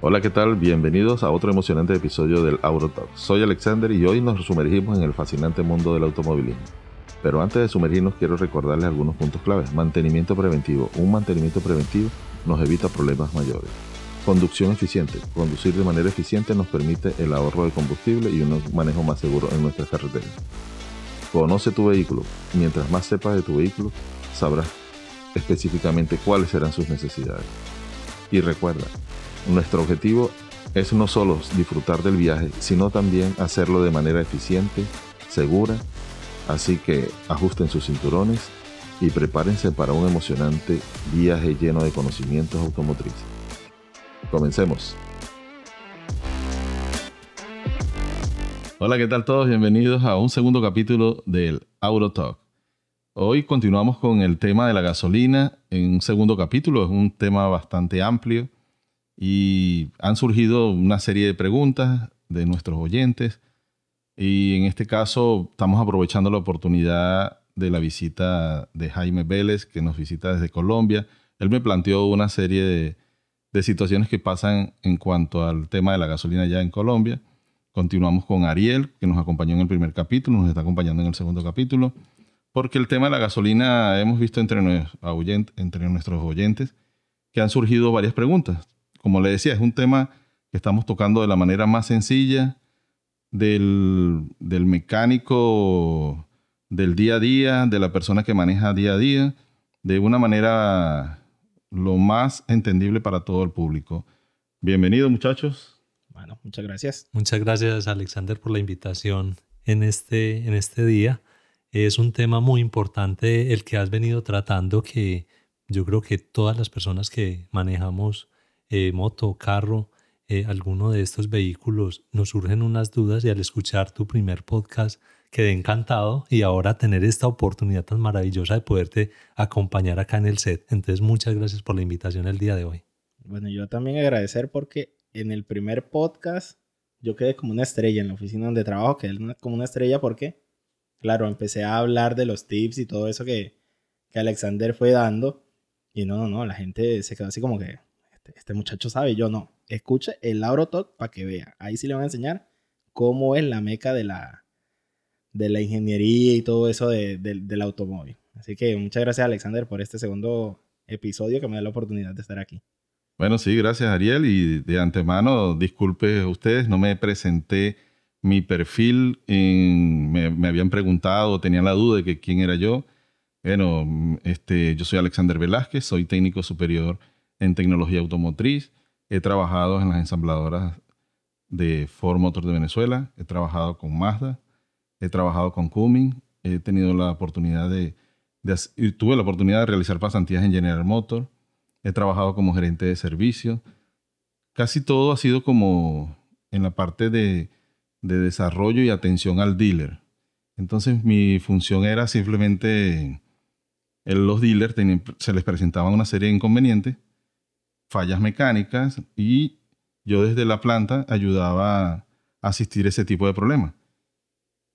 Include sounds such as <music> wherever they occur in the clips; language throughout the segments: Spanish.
Hola, ¿qué tal? Bienvenidos a otro emocionante episodio del Aurotalk. Soy Alexander y hoy nos sumergimos en el fascinante mundo del automovilismo. Pero antes de sumergirnos quiero recordarles algunos puntos claves. Mantenimiento preventivo. Un mantenimiento preventivo nos evita problemas mayores. Conducción eficiente. Conducir de manera eficiente nos permite el ahorro de combustible y un manejo más seguro en nuestras carreteras. Conoce tu vehículo. Mientras más sepas de tu vehículo, sabrás específicamente cuáles serán sus necesidades. Y recuerda, nuestro objetivo es no solo disfrutar del viaje, sino también hacerlo de manera eficiente, segura, así que ajusten sus cinturones y prepárense para un emocionante viaje lleno de conocimientos automotrices. Comencemos. Hola, ¿qué tal todos? Bienvenidos a un segundo capítulo del Auto Talk. Hoy continuamos con el tema de la gasolina en un segundo capítulo, es un tema bastante amplio y han surgido una serie de preguntas de nuestros oyentes y en este caso estamos aprovechando la oportunidad de la visita de Jaime Vélez que nos visita desde Colombia. Él me planteó una serie de, situaciones que pasan en cuanto al tema de la gasolina ya en Colombia. Continuamos con Ariel, que nos acompañó en el primer capítulo, nos está acompañando en el segundo capítulo, porque el tema de la gasolina hemos visto entre nuestros oyentes que han surgido varias preguntas como le decía, es un tema que estamos tocando de la manera más sencilla del, mecánico del día a día, de la persona que maneja día a día, de una manera lo más entendible para todo el público. Bienvenidos muchachos. Bueno, muchas gracias. Muchas gracias Alexander por la invitación en este, en este día. Es un tema muy importante el que has venido tratando que yo creo que todas las personas que manejamos eh, moto, carro, eh, alguno de estos vehículos, nos surgen unas dudas y al escuchar tu primer podcast quedé encantado y ahora tener esta oportunidad tan maravillosa de poderte acompañar acá en el set. Entonces, muchas gracias por la invitación el día de hoy. Bueno, yo también agradecer porque en el primer podcast yo quedé como una estrella en la oficina donde trabajo, quedé como una estrella porque, claro, empecé a hablar de los tips y todo eso que, que Alexander fue dando y no, no, no, la gente se quedó así como que, este, este, muchacho sabe, yo no. Escuche el Lauro Talk para que vea. Ahí sí le van a enseñar cómo es la meca de la, de la ingeniería y todo eso del automóvil. Así que muchas gracias Alexander por este segundo episodio que me da la oportunidad de estar aquí. Bueno, sí, gracias Ariel y de antemano disculpe ustedes, no me presenté mi perfil, me, me, habían preguntado, tenían la duda de que quién era yo. Bueno, este, yo soy Alexander Velázquez, soy técnico superior en tecnología automotriz, he trabajado en las ensambladoras de Ford Motor de Venezuela, he trabajado con Mazda, he trabajado con Cumming, he tenido la oportunidad de, tuve la oportunidad de realizar pasantías en General Motor, he trabajado como gerente de servicio. Casi todo ha sido como en la parte de, de desarrollo y atención al dealer. Entonces mi función era simplemente, los dealers se les presentaban una serie de inconvenientes fallas mecánicas y yo desde la planta ayudaba a asistir a ese tipo de problemas.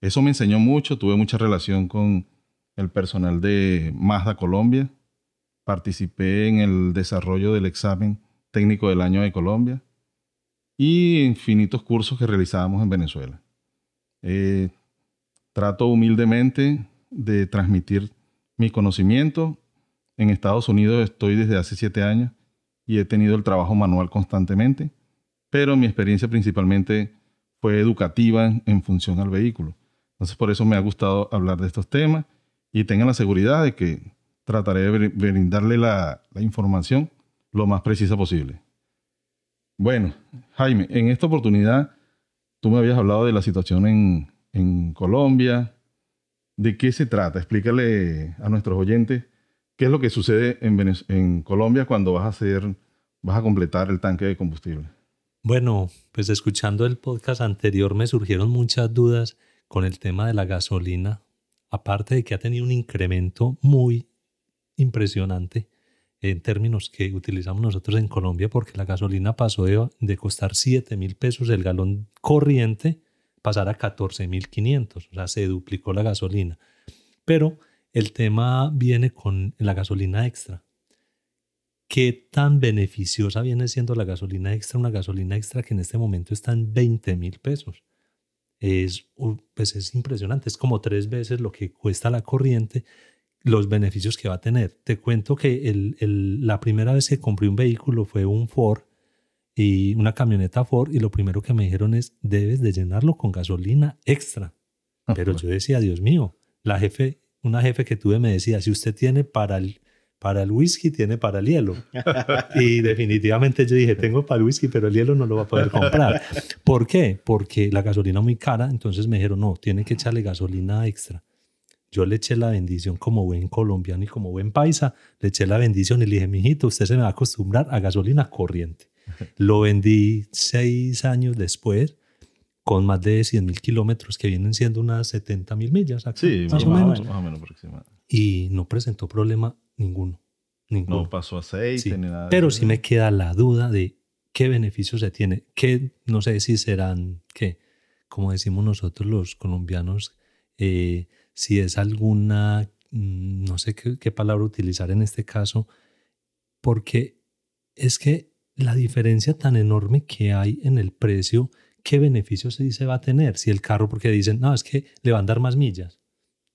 Eso me enseñó mucho, tuve mucha relación con el personal de Mazda Colombia, participé en el desarrollo del examen técnico del año de Colombia y infinitos cursos que realizábamos en Venezuela. Eh, trato humildemente de transmitir mi conocimiento. En Estados Unidos estoy desde hace siete años y he tenido el trabajo manual constantemente, pero mi experiencia principalmente fue educativa en, función al vehículo. Entonces por eso me ha gustado hablar de estos temas y tengan la seguridad de que trataré de brindarle la, información lo más precisa posible. Bueno, Jaime, en esta oportunidad tú me habías hablado de la situación en, Colombia. ¿De qué se trata? Explícale a nuestros oyentes ¿Qué es lo que sucede en, Colombia cuando vas a hacer, vas a completar el tanque de combustible? Bueno, pues escuchando el podcast anterior me surgieron muchas dudas con el tema de la gasolina, aparte de que ha tenido un incremento muy impresionante en términos que utilizamos nosotros en Colombia, porque la gasolina pasó de, costar 7 mil pesos el galón corriente, pasar a 14 mil 500, o sea, se duplicó la gasolina. Pero el tema viene con la gasolina extra, qué tan beneficiosa viene siendo la gasolina extra, una gasolina extra que en este momento está en 20 mil pesos. Es, pues es impresionante, es como tres veces lo que cuesta la corriente, los beneficios que va a tener. Te cuento que el, el, la primera vez que compré un vehículo fue un Ford y una camioneta Ford y lo primero que me dijeron es debes de llenarlo con gasolina extra. Pero yo decía, Dios mío, la jefe, una jefe que tuve me decía, si usted tiene para el, para el whisky, tiene para el hielo. <laughs> y definitivamente yo dije, tengo para el whisky, pero el hielo no lo va a poder comprar. ¿Por qué? Porque la gasolina es muy cara, entonces me dijeron, no, tiene que echarle gasolina extra. Yo le eché la bendición como buen colombiano y como buen paisa, le eché la bendición y le dije, mijito, usted se me va a acostumbrar a gasolina corriente. Lo vendí seis años después con más de 100 mil kilómetros, que vienen siendo unas 70 mil millas. sí, más, o menos. Más o menos Y no presentó problema ninguno. ninguno. No pasó aceite ni nada. Pero sí me queda la duda de qué beneficios se tiene. Que no sé si serán, que, como decimos nosotros los colombianos, eh, si es alguna, mm, no sé qué, qué palabra utilizar en este caso, porque es que la diferencia tan enorme que hay en el precio ¿qué beneficios se va a tener? Si el carro, porque dicen, no, es que le van a dar más millas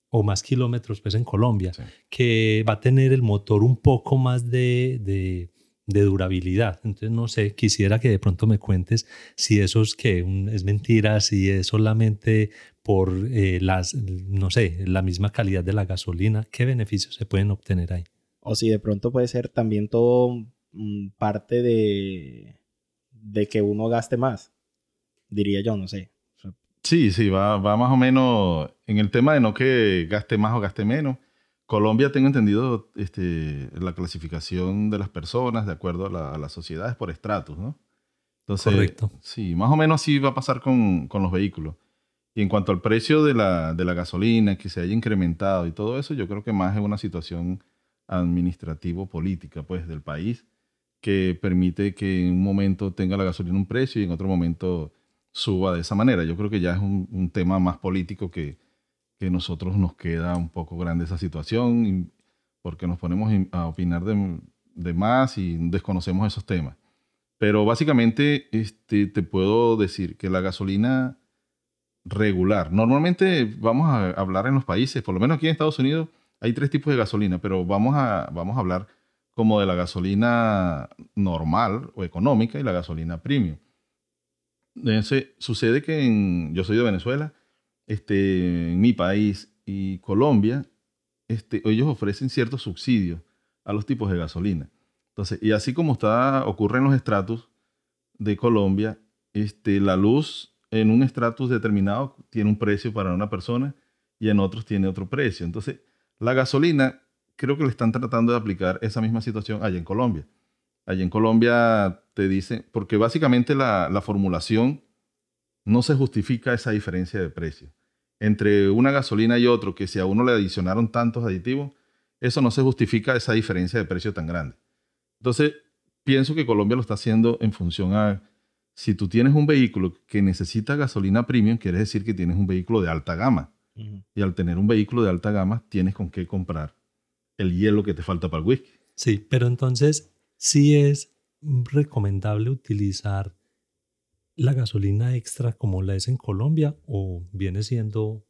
o más kilómetros pues en Colombia, que va a tener el motor un poco más de, de, durabilidad. Entonces, no sé, quisiera que de pronto me cuentes si eso es que es mentira, si es solamente por eh, las, no sé, la misma calidad de la gasolina, ¿qué beneficios se pueden obtener ahí? O si de pronto puede ser también todo mm, parte de, de que uno gaste más diría yo, no sé. Sí, sí, va, va más o menos en el tema de no que gaste más o gaste menos. Colombia, tengo entendido, este, la clasificación de las personas de acuerdo a, las sociedades por estratos, ¿no? Entonces, Correcto. Sí, más o menos así va a pasar con, con los vehículos. Y en cuanto al precio de la, de la, gasolina, que se haya incrementado y todo eso, yo creo que más es una situación administrativo-política, pues, del país, que permite que en un momento tenga la gasolina un precio y en otro momento suba de esa manera. Yo creo que ya es un, tema más político que, que nosotros nos queda un poco grande esa situación porque nos ponemos a opinar de, de, más y desconocemos esos temas. Pero básicamente este, te puedo decir que la gasolina regular, normalmente vamos a hablar en los países, por lo menos aquí en Estados Unidos hay tres tipos de gasolina, pero vamos a, vamos a hablar como de la gasolina normal o económica y la gasolina premium sucede que en, yo soy de Venezuela, este, en mi país y Colombia, este, ellos ofrecen ciertos subsidios a los tipos de gasolina. Entonces, y así como está, ocurre en los estratos de Colombia, este, la luz en un estratus determinado tiene un precio para una persona y en otros tiene otro precio. Entonces, la gasolina, creo que le están tratando de aplicar esa misma situación allá en Colombia. Allá en Colombia te dice, porque básicamente la, la formulación no se justifica esa diferencia de precio. Entre una gasolina y otro, que si a uno le adicionaron tantos aditivos, eso no se justifica esa diferencia de precio tan grande. Entonces, pienso que Colombia lo está haciendo en función a, si tú tienes un vehículo que necesita gasolina premium, quiere decir que tienes un vehículo de alta gama. Y al tener un vehículo de alta gama, tienes con qué comprar el hielo que te falta para el whisky. Sí, pero entonces sí es recomendable utilizar la gasolina extra como la es en Colombia o viene siendo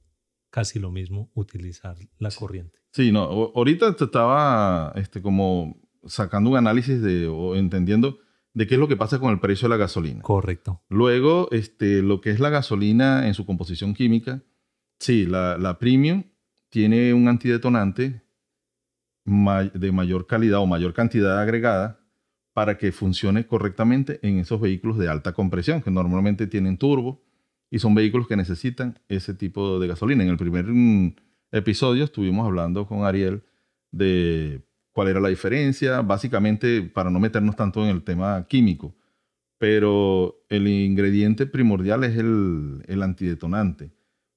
casi lo mismo utilizar la corriente? Sí, no, ahorita te estaba este, como sacando un análisis de, o entendiendo de qué es lo que pasa con el precio de la gasolina. Correcto. Luego, este, lo que es la gasolina en su composición química, sí, la, la premium tiene un antidetonante de mayor calidad o mayor cantidad agregada para que funcione correctamente en esos vehículos de alta compresión, que normalmente tienen turbo y son vehículos que necesitan ese tipo de gasolina. En el primer mm, episodio estuvimos hablando con Ariel de cuál era la diferencia, básicamente para no meternos tanto en el tema químico, pero el ingrediente primordial es el, antidetonante.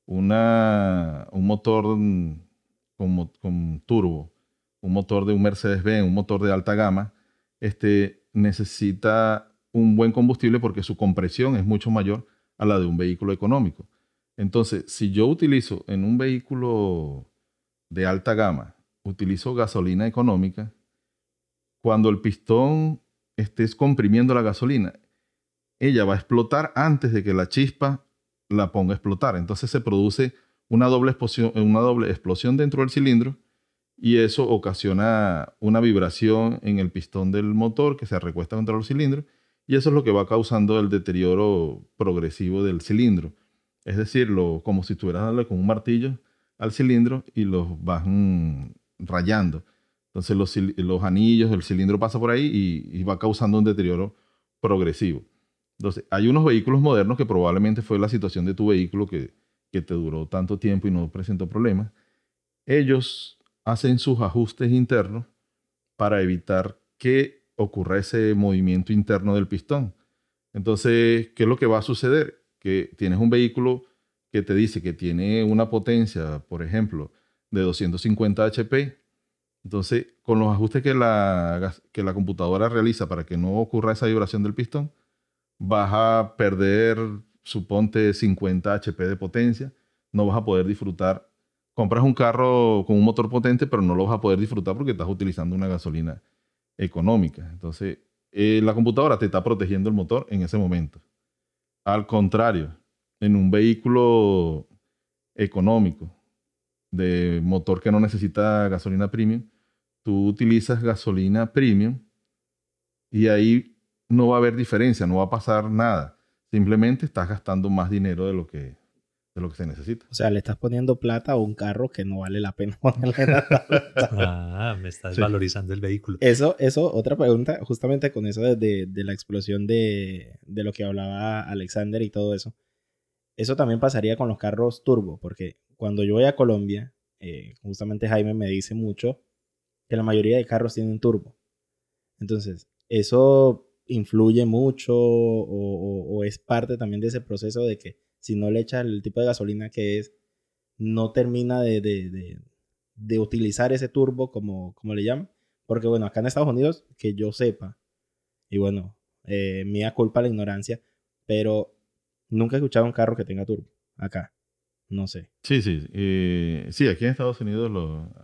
Una, un motor con, con turbo, un motor de un Mercedes-Benz, un motor de alta gama, este, necesita un buen combustible porque su compresión es mucho mayor a la de un vehículo económico. Entonces, si yo utilizo en un vehículo de alta gama, utilizo gasolina económica, cuando el pistón estés comprimiendo la gasolina, ella va a explotar antes de que la chispa la ponga a explotar. Entonces se produce una doble explosión, una doble explosión dentro del cilindro y eso ocasiona una vibración en el pistón del motor que se recuesta contra el cilindro y eso es lo que va causando el deterioro progresivo del cilindro. Es decir, lo, como si estuvieras dándole con un martillo al cilindro y los vas rayando. Entonces los, los, anillos, el cilindro pasa por ahí y, y va causando un deterioro progresivo. Entonces, hay unos vehículos modernos que probablemente fue la situación de tu vehículo que, que te duró tanto tiempo y no presentó problemas. Ellos hacen sus ajustes internos para evitar que ocurra ese movimiento interno del pistón. Entonces, ¿qué es lo que va a suceder? Que tienes un vehículo que te dice que tiene una potencia, por ejemplo, de 250 HP. Entonces, con los ajustes que la, que la computadora realiza para que no ocurra esa vibración del pistón, vas a perder, suponte, 50 HP de potencia, no vas a poder disfrutar. Compras un carro con un motor potente, pero no lo vas a poder disfrutar porque estás utilizando una gasolina económica. Entonces, eh, la computadora te está protegiendo el motor en ese momento. Al contrario, en un vehículo económico de motor que no necesita gasolina premium, tú utilizas gasolina premium y ahí no va a haber diferencia, no va a pasar nada. Simplemente estás gastando más dinero de lo que, de lo que se necesita. O sea, le estás poniendo plata a un carro que no vale la pena <laughs> ponerle Ah, me estás valorizando el vehículo. Eso, eso, otra pregunta, justamente con eso de, de, la explosión de, de, lo que hablaba Alexander y todo eso. Eso también pasaría con los carros turbo, porque cuando yo voy a Colombia, eh, justamente Jaime me dice mucho que la mayoría de carros tienen turbo. Entonces, eso influye mucho o, es parte también de ese proceso de que si no le echa el tipo de gasolina que es, no termina de, de, utilizar ese turbo como, como le llaman. Porque bueno, acá en Estados Unidos, que yo sepa, y bueno, eh, mía culpa la ignorancia, pero nunca he escuchado un carro que tenga turbo acá. No sé. Sí, sí. Eh, sí, aquí en Estados Unidos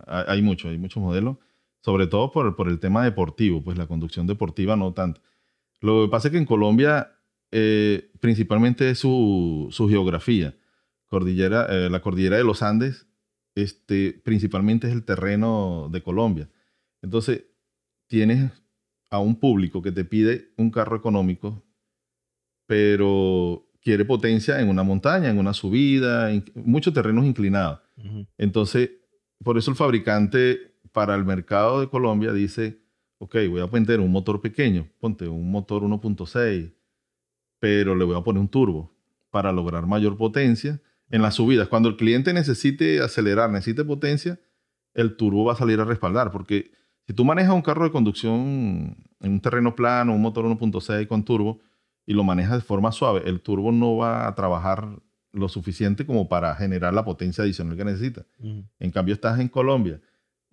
hay mucho, hay muchos modelos, sobre todo por, por el tema deportivo, pues la conducción deportiva no tanto. Lo que pasa es que en Colombia, eh, principalmente es su, geografía. Cordillera, eh, la cordillera de los Andes, este, principalmente es el terreno de Colombia. Entonces, tienes a un público que te pide un carro económico, pero quiere potencia en una montaña, en una subida, en muchos terrenos inclinados. Entonces, por eso el fabricante para el mercado de Colombia dice, ok, voy a poner un motor pequeño, ponte un motor 1.6, pero le voy a poner un turbo para lograr mayor potencia en las subidas. Cuando el cliente necesite acelerar, necesite potencia, el turbo va a salir a respaldar, porque si tú manejas un carro de conducción en un terreno plano, un motor 1.6 con turbo, y lo manejas de forma suave, el turbo no va a trabajar lo suficiente como para generar la potencia adicional que necesita. En cambio, estás en Colombia,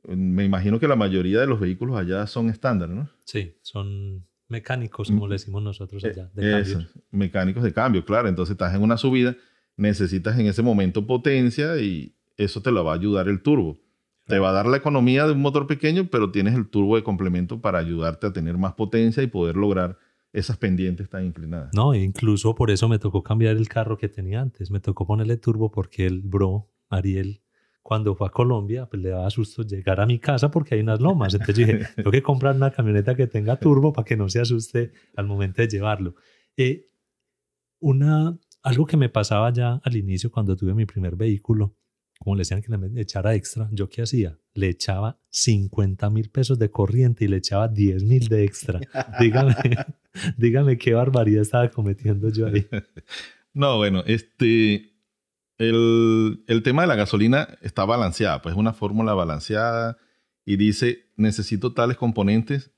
me imagino que la mayoría de los vehículos allá son estándar, ¿no? Sí, son mecánicos, como le decimos nosotros eh, allá, de cambio. Mecánicos de cambio, claro. Entonces estás en una subida, necesitas en ese momento potencia y eso te lo va a ayudar el turbo. Te va a dar la economía de un motor pequeño, pero tienes el turbo de complemento para ayudarte a tener más potencia y poder lograr esas pendientes tan inclinadas. No, incluso por eso me tocó cambiar el carro que tenía antes. Me tocó ponerle turbo porque el bro, Ariel, cuando fue a Colombia, pues le daba susto llegar a mi casa porque hay unas lomas. Entonces dije, <laughs> tengo que comprar una camioneta que tenga turbo para que no se asuste al momento de llevarlo. Eh, una, algo que me pasaba ya al inicio cuando tuve mi primer vehículo, como le decían que le echara extra, ¿yo qué hacía? Le echaba 50 mil pesos de corriente y le echaba 10 mil de extra. <laughs> dígame, dígame qué barbaridad estaba cometiendo yo ahí. <laughs> No, bueno, este, el, el, tema de la gasolina está balanceada, pues es una fórmula balanceada y dice, necesito tales componentes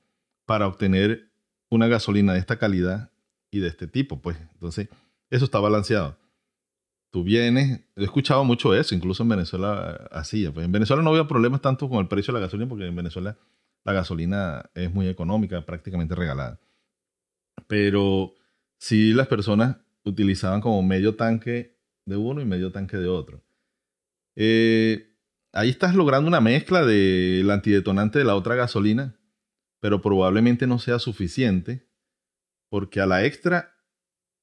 para obtener una gasolina de esta calidad y de este tipo, pues entonces eso está balanceado. Tú vienes, he escuchado mucho eso, incluso en Venezuela así, pues en Venezuela no había problemas tanto con el precio de la gasolina porque en Venezuela la gasolina es muy económica, prácticamente regalada. Pero sí las personas utilizaban como medio tanque de uno y medio tanque de otro. Eh, ahí estás logrando una mezcla del antidetonante de la otra gasolina pero probablemente no sea suficiente porque a la extra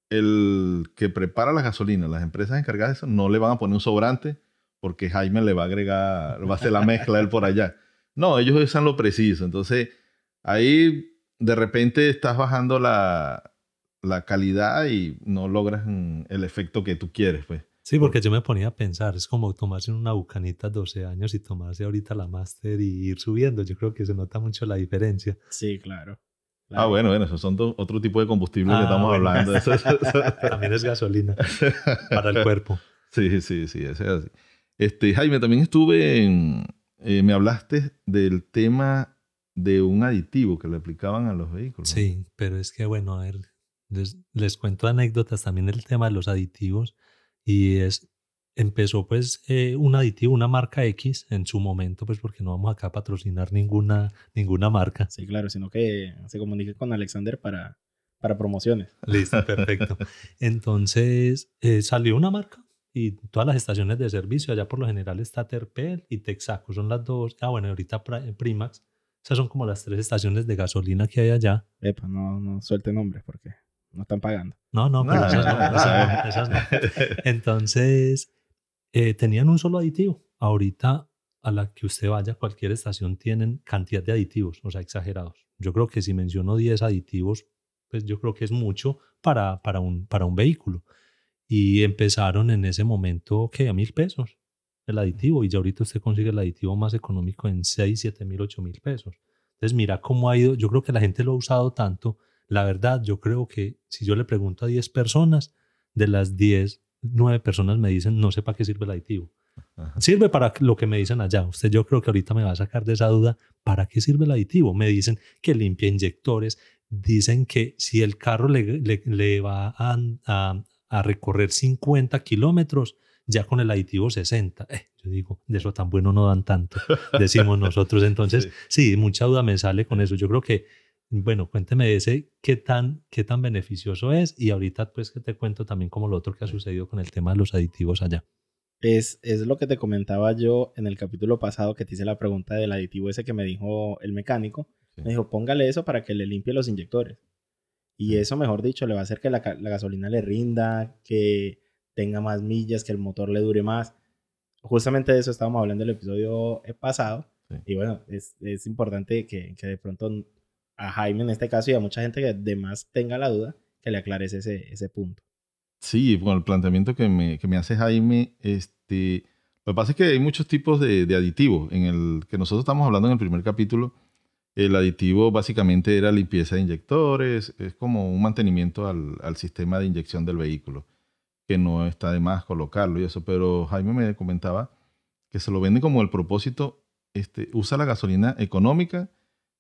el que prepara la gasolina, las empresas encargadas de eso, no le van a poner un sobrante porque Jaime le va a agregar, va a hacer la mezcla él por allá. No, ellos usan lo preciso. Entonces, ahí de repente estás bajando la, la calidad y no logras el efecto que tú quieres, pues. Sí, porque yo me ponía a pensar, es como tomarse una bucanita 12 años y tomarse ahorita la máster y ir subiendo. Yo creo que se nota mucho la diferencia. Sí, claro. Ah, bueno, bueno, esos son otro tipo de combustible que ah, estamos hablando. <laughs> también es gasolina para el cuerpo. Sí, sí, sí, es así. Este, Jaime, también estuve en, eh, me hablaste del tema de un aditivo que le aplicaban a los vehículos. Sí, pero es que, bueno, a ver, les, les cuento anécdotas también del tema de los aditivos y es empezó pues eh, un aditivo, una marca X en su momento, pues porque no vamos acá a patrocinar ninguna, ninguna marca. Sí, claro, sino que se comunique con Alexander para, para promociones. Listo, perfecto. <laughs> Entonces eh, salió una marca y todas las estaciones de servicio, allá por lo general está Terpel y Texaco, son las dos, ah bueno, ahorita Primax, esas son como las tres estaciones de gasolina que hay allá. Epa, no, no suelte nombres porque no están pagando. No, no, pero esas no, <laughs> esas no. Entonces, eh, tenían un solo aditivo. Ahorita a la que usted vaya, cualquier estación tienen cantidad de aditivos, o sea, exagerados. Yo creo que si menciono 10 aditivos, pues yo creo que es mucho para, para, un, para un vehículo. Y empezaron en ese momento que a mil pesos el aditivo y ya ahorita usted consigue el aditivo más económico en 6, 7 mil, 8 mil pesos. Entonces mira cómo ha ido, yo creo que la gente lo ha usado tanto. La verdad, yo creo que si yo le pregunto a 10 personas, de las 10, nueve personas me dicen, no sé para qué sirve el aditivo. Sirve para lo que me dicen allá. Usted yo creo que ahorita me va a sacar de esa duda. ¿Para qué sirve el aditivo? Me dicen que limpia inyectores. Dicen que si el carro le, le, va a, a, recorrer 50 kilómetros, ya con el aditivo 60. Eh, yo digo, de eso tan bueno no dan tanto, <laughs> decimos nosotros. Entonces, sí, mucha duda me sale con eso. Yo creo que bueno, cuénteme ese qué tan, qué tan beneficioso es y ahorita pues que te cuento también como lo otro que ha sucedido con el tema de los aditivos allá. Es, es lo que te comentaba yo en el capítulo pasado que te hice la pregunta del aditivo ese que me dijo el mecánico. Me dijo, póngale eso para que le limpie los inyectores. Y eso, mejor dicho, le va a hacer que la, gasolina le rinda, que tenga más millas, que el motor le dure más. Justamente de eso estábamos hablando en el episodio pasado. Y bueno, es, es importante que, que, de pronto a Jaime en este caso y a mucha gente que además tenga la duda, que le aclares ese, ese punto. Sí, con el planteamiento que me, que me hace Jaime, este, lo que pasa es que hay muchos tipos de, de, aditivos. En el que nosotros estamos hablando en el primer capítulo, el aditivo básicamente era limpieza de inyectores, es como un mantenimiento al, al sistema de inyección del vehículo, que no está de más colocarlo y eso, pero Jaime me comentaba que se lo vende como el propósito, este, usa la gasolina económica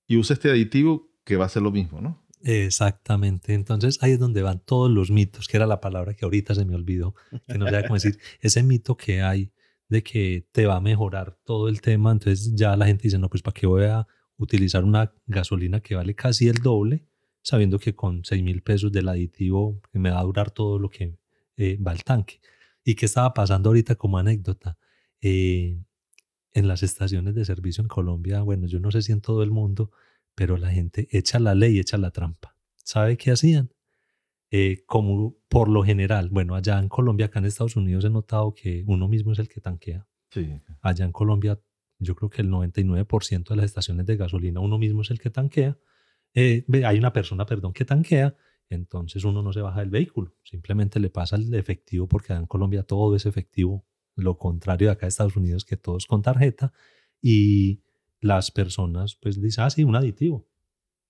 y usa este aditivo que va a ser lo mismo, ¿no? Exactamente. Entonces ahí es donde van todos los mitos, que era la palabra que ahorita se me olvidó, que no sé cómo decir. <laughs> Ese mito que hay de que te va a mejorar todo el tema. Entonces ya la gente dice, no, pues ¿para qué voy a utilizar una gasolina que vale casi el doble, sabiendo que con 6 mil pesos del aditivo me va a durar todo lo que eh, va al tanque? ¿Y qué estaba pasando ahorita como anécdota? Eh, en las estaciones de servicio en Colombia, bueno, yo no sé si en todo el mundo, pero la gente echa la ley, echa la trampa. ¿Sabe qué hacían? Eh, como por lo general, bueno, allá en Colombia, acá en Estados Unidos he notado que uno mismo es el que tanquea. Sí. Allá en Colombia, yo creo que el 99% de las estaciones de gasolina uno mismo es el que tanquea. Eh, hay una persona, perdón, que tanquea, entonces uno no se baja del vehículo, simplemente le pasa el efectivo porque allá en Colombia todo es efectivo lo contrario de acá de Estados Unidos, que todos con tarjeta, y las personas pues dicen, ah, sí, un aditivo.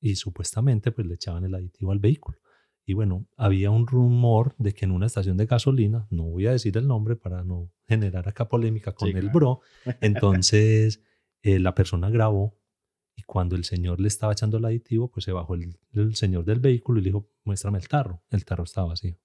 Y supuestamente pues le echaban el aditivo al vehículo. Y bueno, había un rumor de que en una estación de gasolina, no voy a decir el nombre para no generar acá polémica con el bro, entonces eh, la persona grabó y cuando el señor le estaba echando el aditivo, pues se bajó el, el, señor del vehículo y le dijo, muéstrame el tarro. El tarro estaba vacío.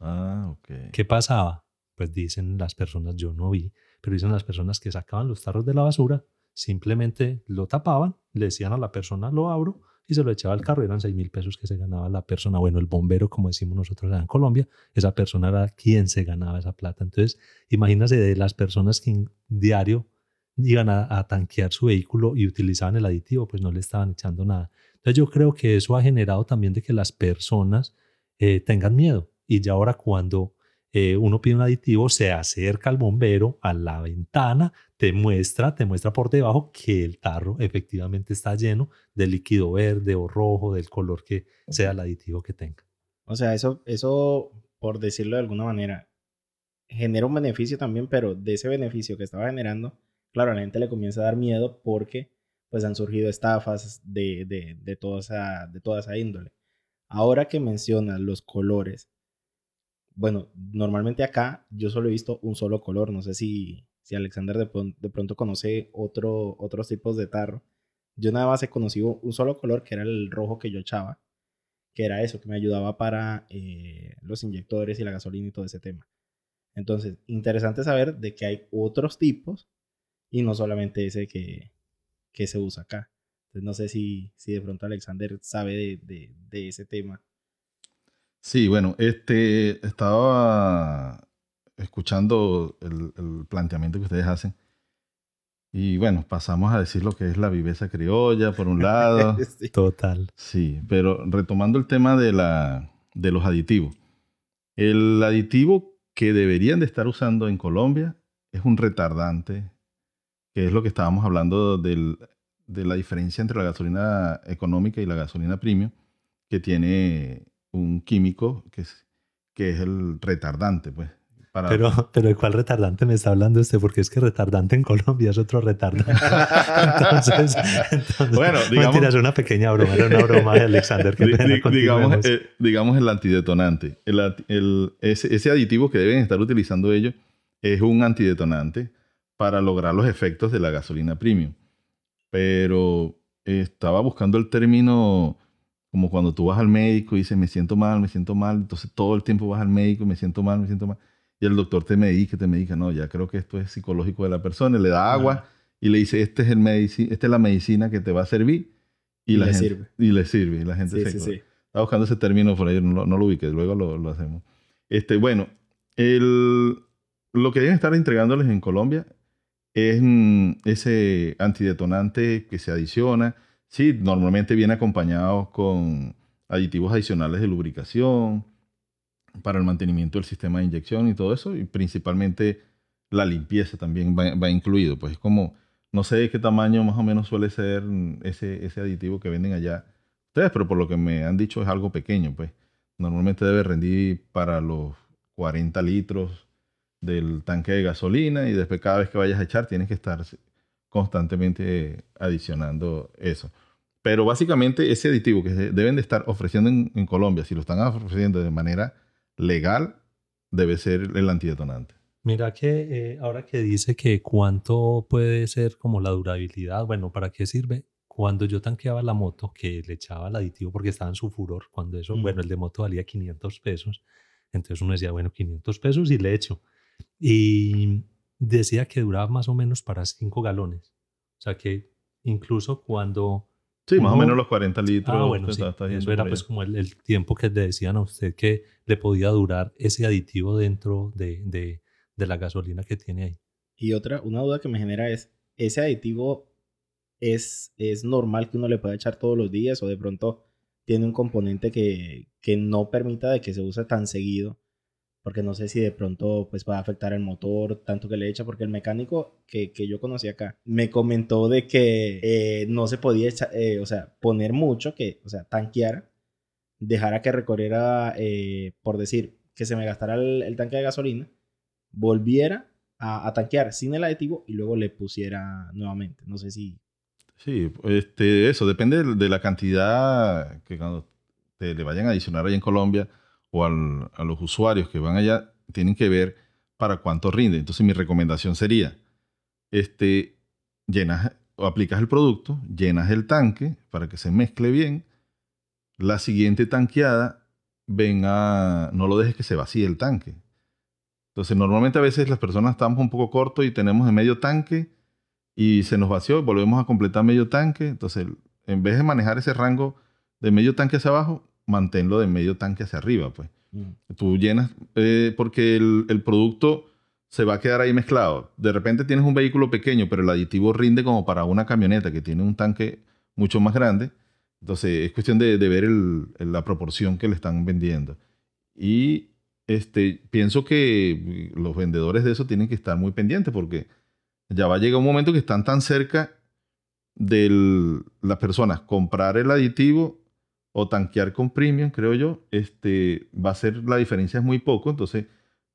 Ah, ok. ¿Qué pasaba? Pues dicen las personas, yo no vi, pero dicen las personas que sacaban los tarros de la basura, simplemente lo tapaban, le decían a la persona, lo abro, y se lo echaba al carro, eran 6 mil pesos que se ganaba la persona, bueno, el bombero, como decimos nosotros en Colombia, esa persona era quien se ganaba esa plata. Entonces, imagínase de las personas que diario iban a, tanquear su vehículo y utilizaban el aditivo, pues no le estaban echando nada. Entonces yo creo que eso ha generado también de que las personas eh, tengan miedo. Y ya ahora cuando eh, uno pide un aditivo, se acerca al bombero a la ventana, te muestra, te muestra por debajo que el tarro efectivamente está lleno de líquido verde o rojo, del color que sea el aditivo que tenga. O sea, eso, eso, por decirlo de alguna manera, genera un beneficio también, pero de ese beneficio que estaba generando, claro, a la gente le comienza a dar miedo porque pues han surgido estafas de, de, de, toda, esa, de toda esa índole. Ahora que mencionas los colores, bueno, normalmente acá yo solo he visto un solo color. No sé si, si Alexander de, pronto conoce otro, otros tipos de tarro. Yo nada más he conocido un solo color que era el rojo que yo echaba, que era eso, que me ayudaba para eh, los inyectores y la gasolina y todo ese tema. Entonces, interesante saber de que hay otros tipos y no solamente ese que, que se usa acá. No sé si, si de pronto Alexander sabe de, de, de ese tema. Sí, bueno, este, estaba escuchando el, planteamiento que ustedes hacen. Y bueno, pasamos a decir lo que es la viveza criolla, por un lado. <laughs> Total. Sí, pero retomando el tema de, la, de los aditivos. El aditivo que deberían de estar usando en Colombia es un retardante, que es lo que estábamos hablando de la diferencia entre la gasolina económica y la gasolina premium, que tiene un químico que es, que es el retardante, pues. Pero, <laughs> pero ¿de cuál retardante me está hablando usted? Porque es que retardante en Colombia es otro retardante. <laughs> <laughs> entonces, bueno, digamos... es una pequeña broma, era una broma de Alexander. Que digamos, eh, digamos el antidetonante. El, el, ese, ese aditivo que deben estar utilizando ellos es un antidetonante para lograr los efectos de la gasolina premium. Pero estaba buscando el término como cuando tú vas al médico y dices, me siento mal, me siento mal, entonces todo el tiempo vas al médico, me siento mal, me siento mal, y el doctor te medica, te medica, no, ya creo que esto es psicológico de la persona, le da agua y le dice, este es el esta es la medicina que te va a servir, y, la le gente, sirve. Y le sirve, y la gente se... Sí, sí. Está buscando ese término por ahí, no, lo ubiques, luego lo, lo, hacemos. Este, bueno, el, lo que deben estar entregándoles en Colombia es mm, ese antidetonante que se adiciona, Sí, normalmente viene acompañado con aditivos adicionales de lubricación para el mantenimiento del sistema de inyección y todo eso, y principalmente la limpieza también va, incluido. Pues es como, no sé qué tamaño más o menos suele ser ese, ese aditivo que venden allá ustedes, pero por lo que me han dicho es algo pequeño, pues normalmente debe rendir para los 40 litros del tanque de gasolina y después cada vez que vayas a echar tienes que estar constantemente adicionando eso. Pero básicamente ese aditivo que deben de estar ofreciendo en, Colombia, si lo están ofreciendo de manera legal, debe ser el antidetonante. Mira que eh, ahora que dice que cuánto puede ser como la durabilidad, bueno, ¿para qué sirve? Cuando yo tanqueaba la moto, que le echaba el aditivo porque estaba en su furor, cuando eso, bueno, el de moto valía 500 pesos, entonces uno decía, bueno, 500 pesos y le echo. Y decía que duraba más o menos para 5 galones. O sea que incluso cuando... Sí, más o menos los 40 litros. Ah, bueno, sí. eso era pues como el, tiempo que le decían a usted que le podía durar ese aditivo dentro de, de, de, la gasolina que tiene ahí. Y otra, una duda que me genera es, ¿ese aditivo es, es normal que uno le pueda echar todos los días o de pronto tiene un componente que, que no permita de que se use tan seguido? Porque no sé si de pronto pues va a afectar el motor, tanto que le echa, porque el mecánico que, que yo conocí acá me comentó de que eh, no se podía eh, o sea, poner mucho, que, o sea, tanquear, dejara que recorriera, eh, por decir, que se me gastara el, tanque de gasolina, volviera a, a, tanquear sin el aditivo y luego le pusiera nuevamente. No sé si... Sí, este, eso depende de la cantidad que cuando te le vayan a adicionar ahí en Colombia o a los usuarios que van allá tienen que ver para cuánto rinde. Entonces mi recomendación sería, este, llenas o aplicas el producto, llenas el tanque para que se mezcle bien. La siguiente tanqueada, venga, no lo dejes que se vacíe el tanque. Entonces normalmente a veces las personas estamos un poco cortos y tenemos en medio tanque y se nos vació, volvemos a completar medio tanque. Entonces en vez de manejar ese rango de medio tanque hacia abajo, manténlo de medio tanque hacia arriba, pues. Mm. Tú llenas, eh, porque el, el, producto se va a quedar ahí mezclado. De repente tienes un vehículo pequeño, pero el aditivo rinde como para una camioneta que tiene un tanque mucho más grande. Entonces es cuestión de, ver la proporción que le están vendiendo. Y este, pienso que los vendedores de eso tienen que estar muy pendientes porque ya va a llegar un momento que están tan cerca de las personas comprar el aditivo o tanquear con premium, creo yo, este, va a ser la diferencia es muy poco, entonces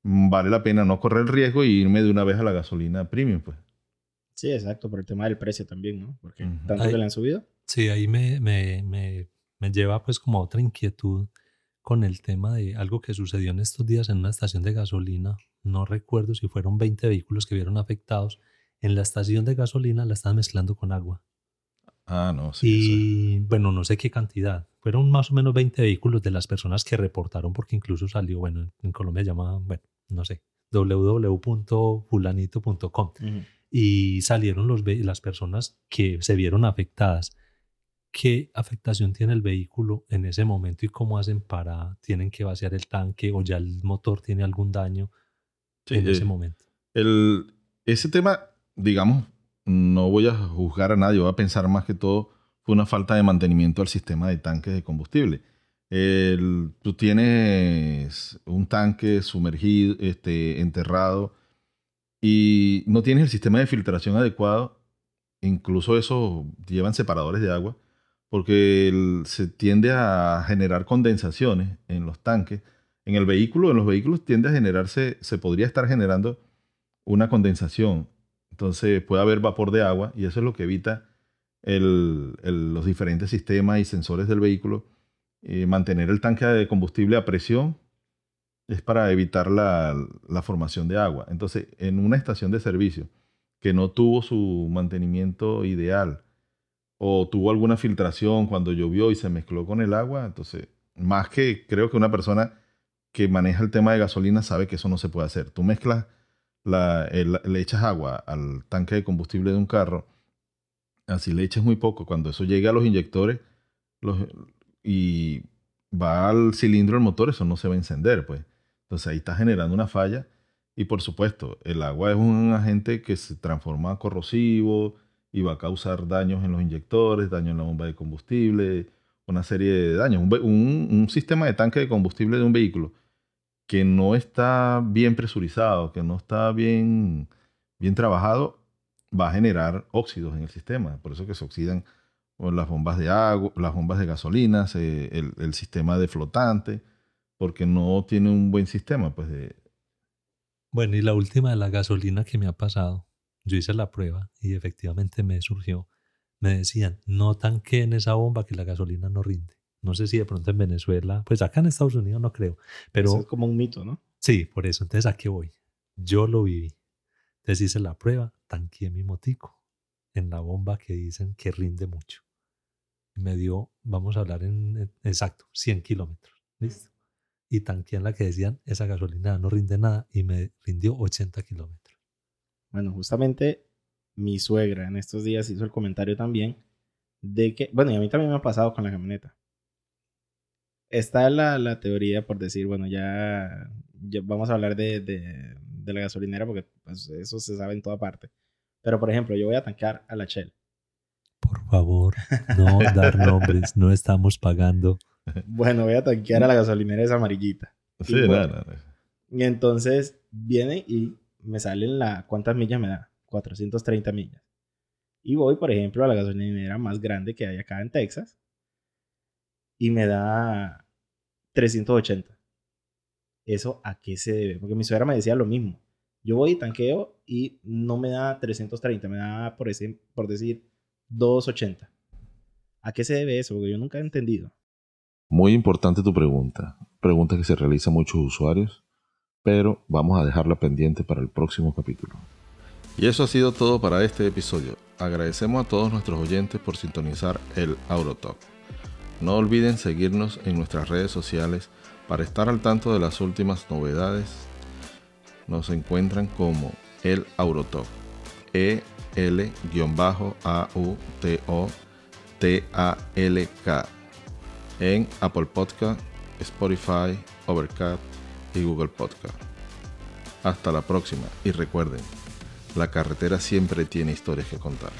mm, vale la pena no correr el riesgo y irme de una vez a la gasolina premium, pues. Sí, exacto, por el tema del precio también, ¿no? Porque tanto que le han subido. Sí, ahí me, me, me, me lleva pues como a otra inquietud con el tema de algo que sucedió en estos días en una estación de gasolina. No recuerdo si fueron 20 vehículos que vieron afectados. En la estación de gasolina la estaban mezclando con agua. Ah, no, sí. Y bueno, no sé qué cantidad. Fueron más o menos 20 vehículos de las personas que reportaron, porque incluso salió, bueno, en Colombia llamaban, bueno, no sé, www.fulanito.com. Y salieron los, las personas que se vieron afectadas. ¿Qué afectación tiene el vehículo en ese momento y cómo hacen para, tienen que vaciar el tanque o ya el motor tiene algún daño en ese eh, momento? El, ese tema, digamos, no voy a juzgar a nadie, voy a pensar más que todo fue una falta de mantenimiento al sistema de tanques de combustible. tú tienes un tanque sumergido, este, enterrado, y no tienes el sistema de filtración adecuado. Incluso eso llevan separadores de agua, porque se tiende a generar condensaciones en los tanques. En el vehículo, en los vehículos tiende a generarse, se podría estar generando una condensación entonces puede haber vapor de agua y eso es lo que evita los diferentes sistemas y sensores del vehículo. Eh, mantener el tanque de combustible a presión es para evitar la, formación de agua. Entonces, en una estación de servicio que no tuvo su mantenimiento ideal o tuvo alguna filtración cuando llovió y se mezcló con el agua, entonces, más que creo que una persona que maneja el tema de gasolina sabe que eso no se puede hacer. Tú mezclas le echas agua al tanque de combustible de un carro, así le echas muy poco, cuando eso llega a los inyectores y va al cilindro del motor, eso no se va a encender, pues. Entonces ahí está generando una falla y por supuesto, el agua es un agente que se transforma corrosivo y va a causar daños en los inyectores, daño en la bomba de combustible, una serie de daños. un sistema de tanque de combustible de un vehículo que no está bien presurizado, que no está bien, bien trabajado, va a generar óxidos en el sistema. Por eso que se oxidan las bombas de agua, las bombas de gasolina, el, sistema de flotante, porque no tiene un buen sistema. Pues de... Bueno, y la última de la gasolina que me ha pasado, yo hice la prueba y efectivamente me surgió, me decían, no tanqueen esa bomba que la gasolina no rinde. No sé si de pronto en Venezuela, pues acá en Estados Unidos no creo, pero... Eso es como un mito, ¿no? Sí, por eso. Entonces, ¿a qué voy? Yo lo viví. Entonces hice la prueba, tanqueé mi motico en la bomba que dicen que rinde mucho. Me dio, vamos a hablar en, exacto, 100 kilómetros. ¿Listo? Y tanqueé en la que decían, esa gasolina no rinde nada y me rindió 80 kilómetros. Bueno, justamente mi suegra en estos días hizo el comentario también de que, bueno, y a mí también me ha pasado con la camioneta está la, la teoría por decir, bueno, ya, vamos a hablar de, de, la gasolinera porque pues, eso se sabe en toda parte. Pero, por ejemplo, yo voy a tancar a la Shell. Por favor, no dar nombres, no estamos pagando. <laughs> Bueno, voy a tanquear a la gasolinera esa amarillita. Sí, y, nada, y entonces viene y me salen la... ¿Cuántas millas me da? 430 millas. Y voy, por ejemplo, a la gasolinera más grande que hay acá en Texas. Y me da 380. ¿Eso a qué se debe? Porque mi suegra me decía lo mismo. Yo voy y tanqueo y no me da 330, me da, por, ese, por decir, 280. ¿A qué se debe eso? Porque yo nunca he entendido. Muy importante tu pregunta. Pregunta que se realiza a muchos usuarios, pero vamos a dejarla pendiente para el próximo capítulo. Y eso ha sido todo para este episodio. Agradecemos a todos nuestros oyentes por sintonizar el Aurotalk. No olviden seguirnos en nuestras redes sociales para estar al tanto de las últimas novedades. Nos encuentran como el Aurotalk. E L-A-U-T-O-T-A-L-K en Apple Podcast, Spotify, Overcast y Google Podcast. Hasta la próxima y recuerden, la carretera siempre tiene historias que contar.